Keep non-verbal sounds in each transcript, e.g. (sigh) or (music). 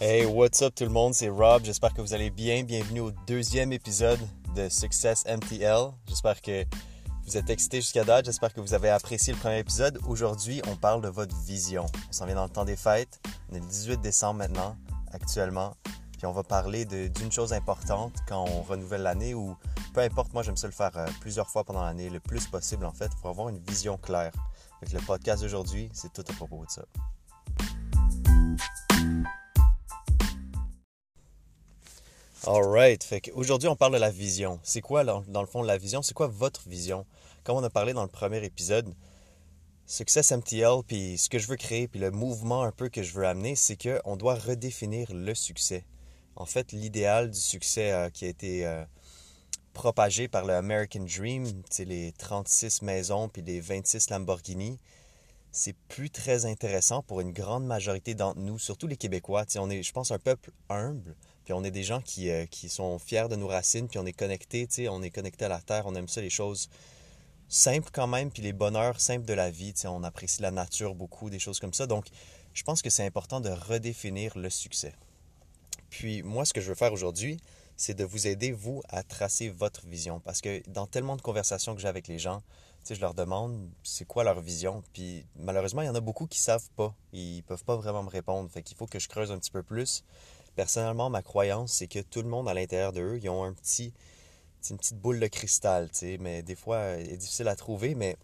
Hey, what's up tout le monde? C'est Rob. J'espère que vous allez bien. Bienvenue au deuxième épisode de Success MTL. J'espère que vous êtes excités jusqu'à date. J'espère que vous avez apprécié le premier épisode. Aujourd'hui, on parle de votre vision. On s'en vient dans le temps des fêtes. On est le 18 décembre maintenant, actuellement. Puis on va parler d'une chose importante quand on renouvelle l'année ou peu importe, moi j'aime ça le faire euh, plusieurs fois pendant l'année, le plus possible en fait, pour avoir une vision claire. Le podcast d'aujourd'hui, c'est tout à propos de ça. Alright, fait qu'aujourd'hui on parle de la vision. C'est quoi dans, le fond la vision? C'est quoi votre vision? Comme on a parlé dans le premier épisode, Success MTL, puis ce que je veux créer, puis le mouvement un peu que je veux amener, c'est qu'on doit redéfinir le succès. En fait, l'idéal du succès euh, qui a été euh, propagé par le American Dream, les 36 maisons puis les 26 Lamborghini, c'est plus très intéressant pour une grande majorité d'entre nous, surtout les Québécois. on est, je pense, un peuple humble, puis on est des gens qui, euh, qui sont fiers de nos racines, puis on est connectés, on est connectés à la terre, on aime ça, les choses simples quand même, puis les bonheurs simples de la vie. On apprécie la nature beaucoup, des choses comme ça. Donc, je pense que c'est important de redéfinir le succès. Puis moi, ce que je veux faire aujourd'hui, c'est de vous aider, vous, à tracer votre vision. Parce que dans tellement de conversations que j'ai avec les gens, je leur demande c'est quoi leur vision? Puis malheureusement, il y en a beaucoup qui savent pas. Ils peuvent pas vraiment me répondre. Fait qu'il faut que je creuse un petit peu plus. Personnellement, ma croyance, c'est que tout le monde à l'intérieur d'eux, ils ont un petit, une petite boule de cristal, mais des fois, elle est difficile à trouver, mais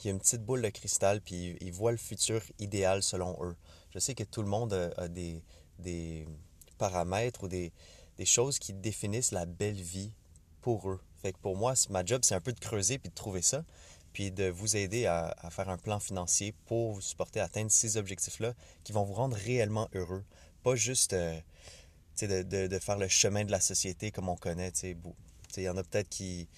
il y a une petite boule de cristal, puis ils voient le futur idéal selon eux. Je sais que tout le monde a, des, paramètres ou des, choses qui définissent la belle vie pour eux. Fait que pour moi, ma job, c'est un peu de creuser puis de trouver ça, puis de vous aider à, faire un plan financier pour vous supporter à atteindre ces objectifs-là qui vont vous rendre réellement heureux. Pas juste euh, de, faire le chemin de la société comme on connaît. Il y en a peut-être qui,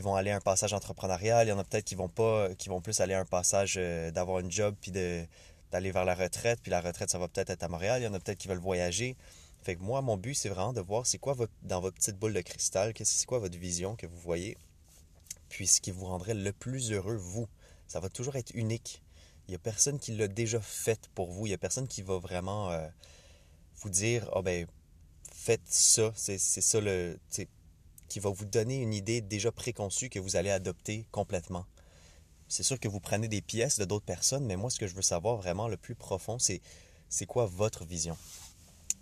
vont aller à un passage entrepreneurial, il y en a peut-être qui vont pas, qui vont plus aller à un passage euh, d'avoir une job puis d'aller vers la retraite, puis la retraite, ça va peut-être être à Montréal, il y en a peut-être qui veulent voyager. Fait que moi, mon but, c'est vraiment de voir c'est quoi dans votre petite boule de cristal, c'est quoi votre vision que vous voyez, puis ce qui vous rendrait le plus heureux, vous. Ça va toujours être unique. Il n'y a personne qui l'a déjà fait pour vous. Il n'y a personne qui va vraiment euh, vous dire, oh ben, faites ça. C'est ça le. qui va vous donner une idée déjà préconçue que vous allez adopter complètement. C'est sûr que vous prenez des pièces de d'autres personnes, mais moi, ce que je veux savoir vraiment le plus profond, c'est c'est quoi votre vision?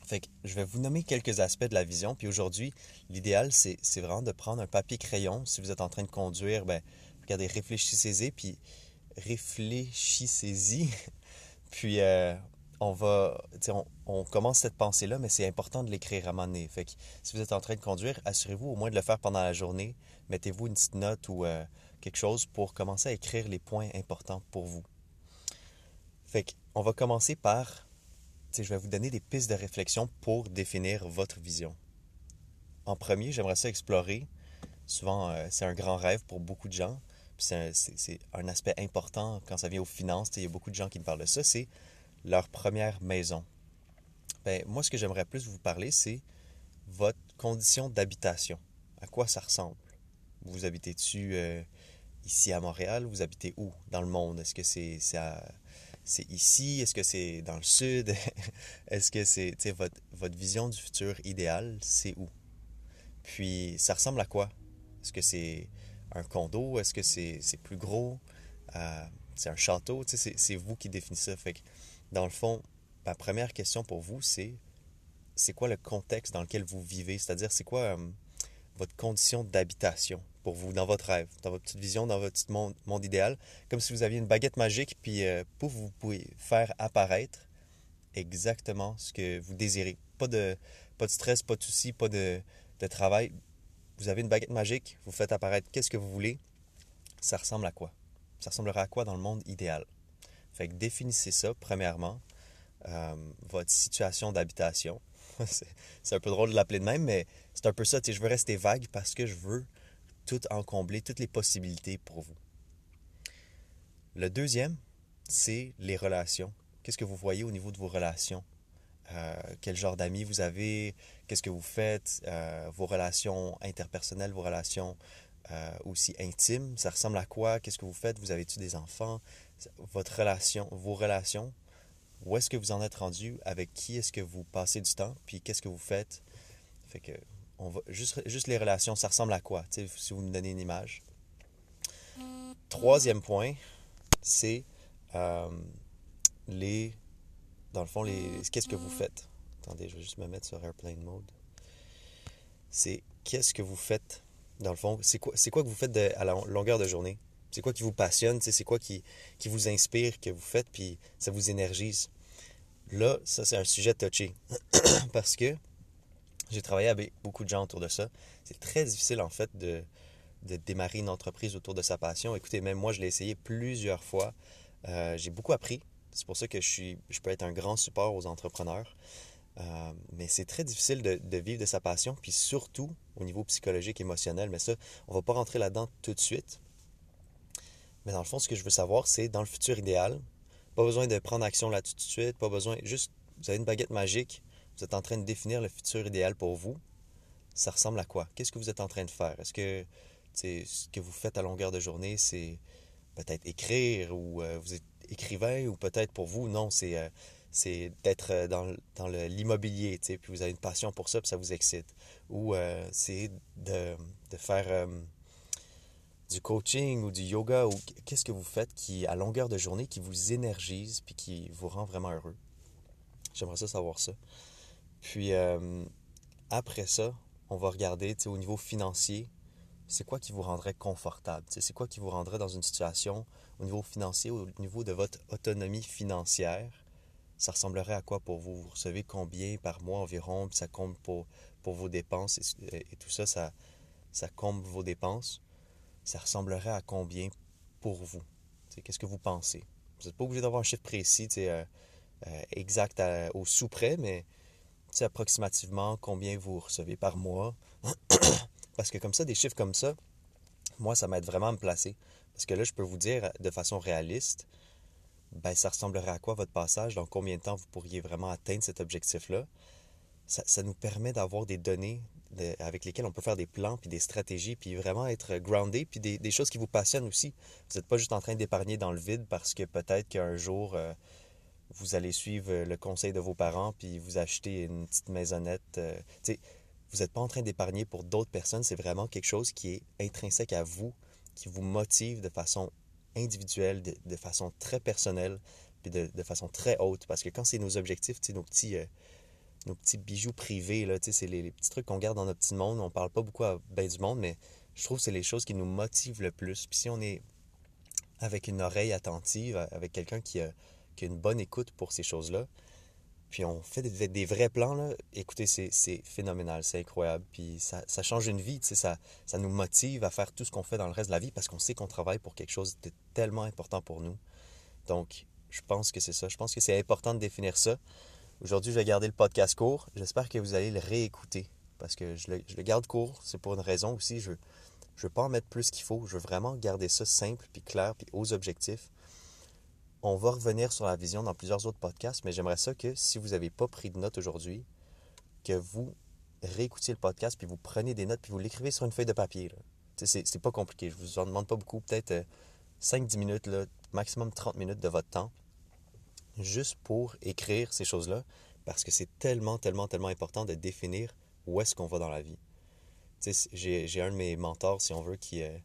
Fait que je vais vous nommer quelques aspects de la vision. Puis aujourd'hui, l'idéal, c'est, vraiment de prendre un papier-crayon. Si vous êtes en train de conduire, ben, regardez, réfléchissez-y, puis réfléchissez-y. (laughs) puis euh, on va, on, commence cette pensée-là, mais c'est important de l'écrire à un moment. Fait que si vous êtes en train de conduire, assurez-vous au moins de le faire pendant la journée. Mettez-vous une petite note ou euh, quelque chose pour commencer à écrire les points importants pour vous. Fait on va commencer par je vais vous donner des pistes de réflexion pour définir votre vision. En premier, j'aimerais ça explorer. Souvent, euh, c'est un grand rêve pour beaucoup de gens. C'est un, aspect important quand ça vient aux finances. Il y a beaucoup de gens qui me parlent de ça. C'est leur première maison. Ben, moi, ce que j'aimerais plus vous parler, c'est votre condition d'habitation. À quoi ça ressemble? Vous habitez-tu euh, ici à Montréal? Vous habitez où dans le monde? Est-ce que c'est à c'est ici? Est-ce que c'est dans le sud? (laughs) Est-ce que c'est votre, votre vision du futur idéal, c'est où? Puis ça ressemble à quoi? Est-ce que c'est un condo? Est-ce que c'est plus gros? Euh, c'est un château? C'est vous qui définissez ça. Dans le fond, ma première question pour vous, c'est c'est quoi le contexte dans lequel vous vivez? C'est-à-dire, c'est quoi euh, votre condition d'habitation? pour vous, dans votre rêve, dans votre petite vision, dans votre petit monde, monde idéal, comme si vous aviez une baguette magique, puis euh, vous pouvez faire apparaître exactement ce que vous désirez. Pas de, pas de stress, pas de soucis, pas de, de travail. Vous avez une baguette magique, vous faites apparaître qu'est-ce que vous voulez. Ça ressemble à quoi? Ça ressemblera à quoi dans le monde idéal? Fait que définissez ça, premièrement, euh, votre situation d'habitation. (laughs) c'est un peu drôle de l'appeler de même, mais c'est un peu ça. Je veux rester vague parce que je veux tout combler toutes les possibilités pour vous. Le deuxième, c'est les relations. Qu'est-ce que vous voyez au niveau de vos relations? Euh, quel genre d'amis vous avez? Qu'est-ce que vous faites? Euh, vos relations interpersonnelles, vos relations euh, aussi intimes, ça ressemble à quoi? Qu'est-ce que vous faites? Vous avez-tu des enfants? Votre relation, vos relations? Où est-ce que vous en êtes rendu, avec qui est-ce que vous passez du temps, puis qu'est-ce que vous faites? Fait que, on va, juste, juste les relations, ça ressemble à quoi, si vous me donnez une image. Troisième point, c'est les, dans le fond, les, qu'est-ce que vous faites? Attendez, je vais juste me mettre sur Airplane Mode. C'est qu'est-ce que vous faites, dans le fond, c'est quoi, c'est quoi que vous faites à la longueur de journée? C'est quoi qui vous passionne, c'est quoi qui, qui vous inspire, que vous faites, puis ça vous énergise? Là, ça, c'est un sujet touché. (clears throat) Parce que j'ai travaillé avec beaucoup de gens autour de ça. C'est très difficile, en fait, de, de démarrer une entreprise autour de sa passion. Écoutez, même moi, je l'ai essayé plusieurs fois. Euh, j'ai beaucoup appris. C'est pour ça que je, suis, je peux être un grand support aux entrepreneurs. Euh, mais c'est très difficile de, vivre de sa passion, puis surtout au niveau psychologique, émotionnel. Mais ça, on va pas rentrer là-dedans tout de suite. Mais dans le fond, ce que je veux savoir, c'est dans le futur idéal, pas besoin de prendre action là tout de suite, pas besoin, juste, vous avez une baguette magique, vous êtes en train de définir le futur idéal pour vous. Ça ressemble à quoi? Qu'est-ce que vous êtes en train de faire? Est-ce que ce que vous faites à longueur de journée, c'est peut-être écrire ou euh, vous êtes écrivain ou peut-être pour vous, non, c'est euh, d'être euh, dans, dans l'immobilier, puis vous avez une passion pour ça, puis ça vous excite. Ou c'est de, de, faire du coaching ou du yoga, ou qu'est-ce que vous faites qui, à longueur de journée, qui vous énergise, puis qui vous rend vraiment heureux? J'aimerais ça savoir ça. Puis après ça, on va regarder au niveau financier, c'est quoi qui vous rendrait confortable? C'est quoi qui vous rendrait dans une situation au niveau financier, au niveau de votre autonomie financière? Ça ressemblerait à quoi pour vous? Vous recevez combien par mois environ? ça compte pour, pour vos dépenses et, tout ça, ça, ça comble vos dépenses. Ça ressemblerait à combien pour vous? Qu'est-ce que vous pensez? Vous n'êtes pas obligé d'avoir un chiffre précis, euh, euh, exact au sous-près, mais approximativement combien vous recevez par mois? (clears throat) Parce que comme ça, des chiffres comme ça, moi, ça m'aide vraiment à me placer. Parce que là, je peux vous dire de façon réaliste, ben, ça ressemblerait à quoi votre passage, dans combien de temps vous pourriez vraiment atteindre cet objectif-là? Ça, nous permet d'avoir des données avec lesquelles on peut faire des plans, puis des stratégies, puis vraiment être groundé, puis des, choses qui vous passionnent aussi. Vous n'êtes pas juste en train d'épargner dans le vide parce que peut-être qu'un jour, euh, vous allez suivre le conseil de vos parents, puis vous acheter une petite maisonnette. Euh, vous n'êtes pas en train d'épargner pour d'autres personnes, c'est vraiment quelque chose qui est intrinsèque à vous, qui vous motive de façon individuelle, de, façon très personnelle, puis de, façon très haute. Parce que quand c'est nos objectifs, nos petits, euh, nos petits bijoux privés, c'est les, petits trucs qu'on garde dans notre petit monde, on parle pas beaucoup à ben du monde, mais je trouve que c'est les choses qui nous motivent le plus. Puis si on est avec une oreille attentive, avec quelqu'un qui a, qui a une bonne écoute pour ces choses-là, puis on fait des, vrais plans, là. Écoutez, c'est phénoménal, c'est incroyable. Puis ça, ça, change une vie, ça, ça nous motive à faire tout ce qu'on fait dans le reste de la vie parce qu'on sait qu'on travaille pour quelque chose de tellement important pour nous. Donc, je pense que c'est ça. Je pense que c'est important de définir ça. Aujourd'hui, je vais garder le podcast court. J'espère que vous allez le réécouter parce que je le, je le garde court. C'est pour une raison aussi. Je ne veux pas en mettre plus qu'il faut. Je veux vraiment garder ça simple, puis clair, puis aux objectifs. On va revenir sur la vision dans plusieurs autres podcasts, mais j'aimerais ça que si vous n'avez pas pris de notes aujourd'hui, que vous réécoutiez le podcast, puis vous prenez des notes, puis vous l'écrivez sur une feuille de papier. C'est pas compliqué. Je vous en demande pas beaucoup, peut-être 5-10 euh, minutes, là, maximum 30 minutes de votre temps, juste pour écrire ces choses-là, parce que c'est tellement, tellement, tellement important de définir où est-ce qu'on va dans la vie. J'ai un de mes mentors, si on veut, qui, euh,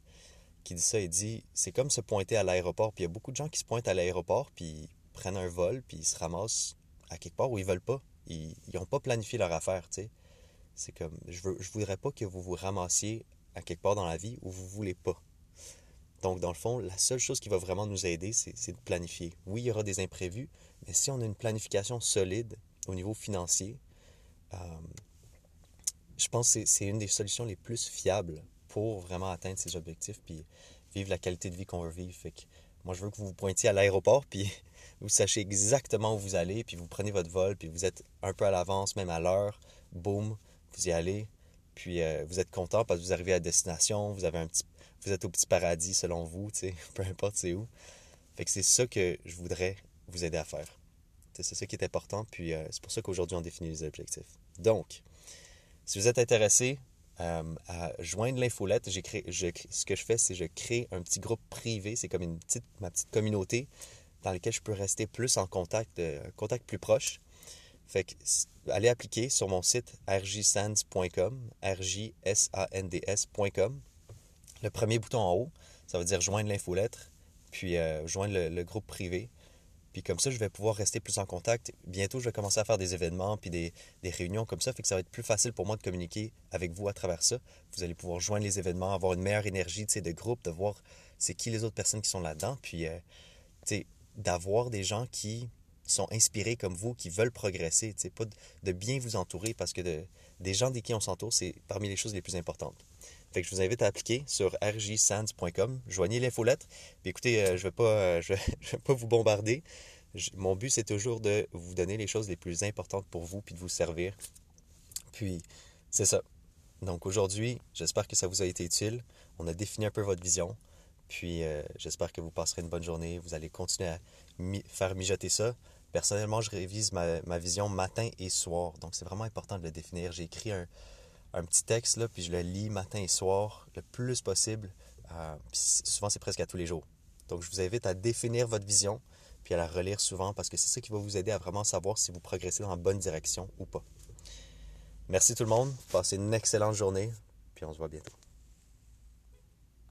qui dit ça. Il dit c'est comme se pointer à l'aéroport. Puis il y a beaucoup de gens qui se pointent à l'aéroport, puis prennent un vol, puis ils se ramassent à quelque part où ils veulent pas. Ils n'ont pas planifié leur affaire, tu sais. C'est comme, je veux, je voudrais pas que vous vous ramassiez à quelque part dans la vie où vous voulez pas. Donc, dans le fond, la seule chose qui va vraiment nous aider, c'est de planifier. Oui, il y aura des imprévus, mais si on a une planification solide au niveau financier, euh, je pense que c'est une des solutions les plus fiables pour vraiment atteindre ses objectifs puis vivre la qualité de vie qu'on veut vivre. Fait que moi, je veux que vous vous pointiez à l'aéroport puis (laughs) vous sachiez exactement où vous allez puis vous prenez votre vol puis vous êtes un peu à l'avance, même à l'heure. Boum, vous y allez. Puis euh, vous êtes content parce que vous arrivez à destination, vous avez un petit vous êtes au petit paradis selon vous, tu sais, (laughs) peu importe c'est où. Fait que c'est ça que je voudrais vous aider à faire. C'est ça qui est important, puis euh, c'est pour ça qu'aujourd'hui on définit les objectifs. Donc, si vous êtes intéressé, euh, à joindre l'infolette. ce que je fais, c'est je crée un petit groupe privé. C'est comme une petite, ma petite communauté dans lesquels je peux rester plus en contact, euh, contact plus proche. Fait que allez appliquer sur mon site rjsands.com, rjsands.com. Le premier bouton en haut, ça veut dire joindre l'infolettre, puis euh, joindre le, groupe privé. Puis comme ça, je vais pouvoir rester plus en contact. Bientôt, je vais commencer à faire des événements puis des, réunions comme ça. Fait que ça va être plus facile pour moi de communiquer avec vous à travers ça. Vous allez pouvoir joindre les événements, avoir une meilleure énergie de groupe, de voir c'est qui les autres personnes qui sont là-dedans. Puis, euh, d'avoir des gens qui sont inspirés comme vous, qui veulent progresser. Pas de, bien vous entourer parce que des gens des qui on s'entoure, c'est parmi les choses les plus importantes. Fait que je vous invite à appliquer sur rjsands.com, joignez l'infolettre. Puis écoutez, euh, je ne euh, vais (laughs) pas vous bombarder. mon but, c'est toujours de vous donner les choses les plus importantes pour vous, puis de vous servir. Puis, c'est ça. Donc aujourd'hui, j'espère que ça vous a été utile. On a défini un peu votre vision. Puis euh, j'espère que vous passerez une bonne journée. Vous allez continuer à faire mijoter ça. Personnellement, je révise ma, vision matin et soir. Donc c'est vraiment important de le définir. J'ai écrit un, petit texte, puis je le lis matin et soir le plus possible. Euh, souvent, c'est presque à tous les jours. Donc je vous invite à définir votre vision, puis à la relire souvent, parce que c'est ça qui va vous aider à vraiment savoir si vous progressez dans la bonne direction ou pas. Merci tout le monde. Passez une excellente journée, puis on se voit bientôt.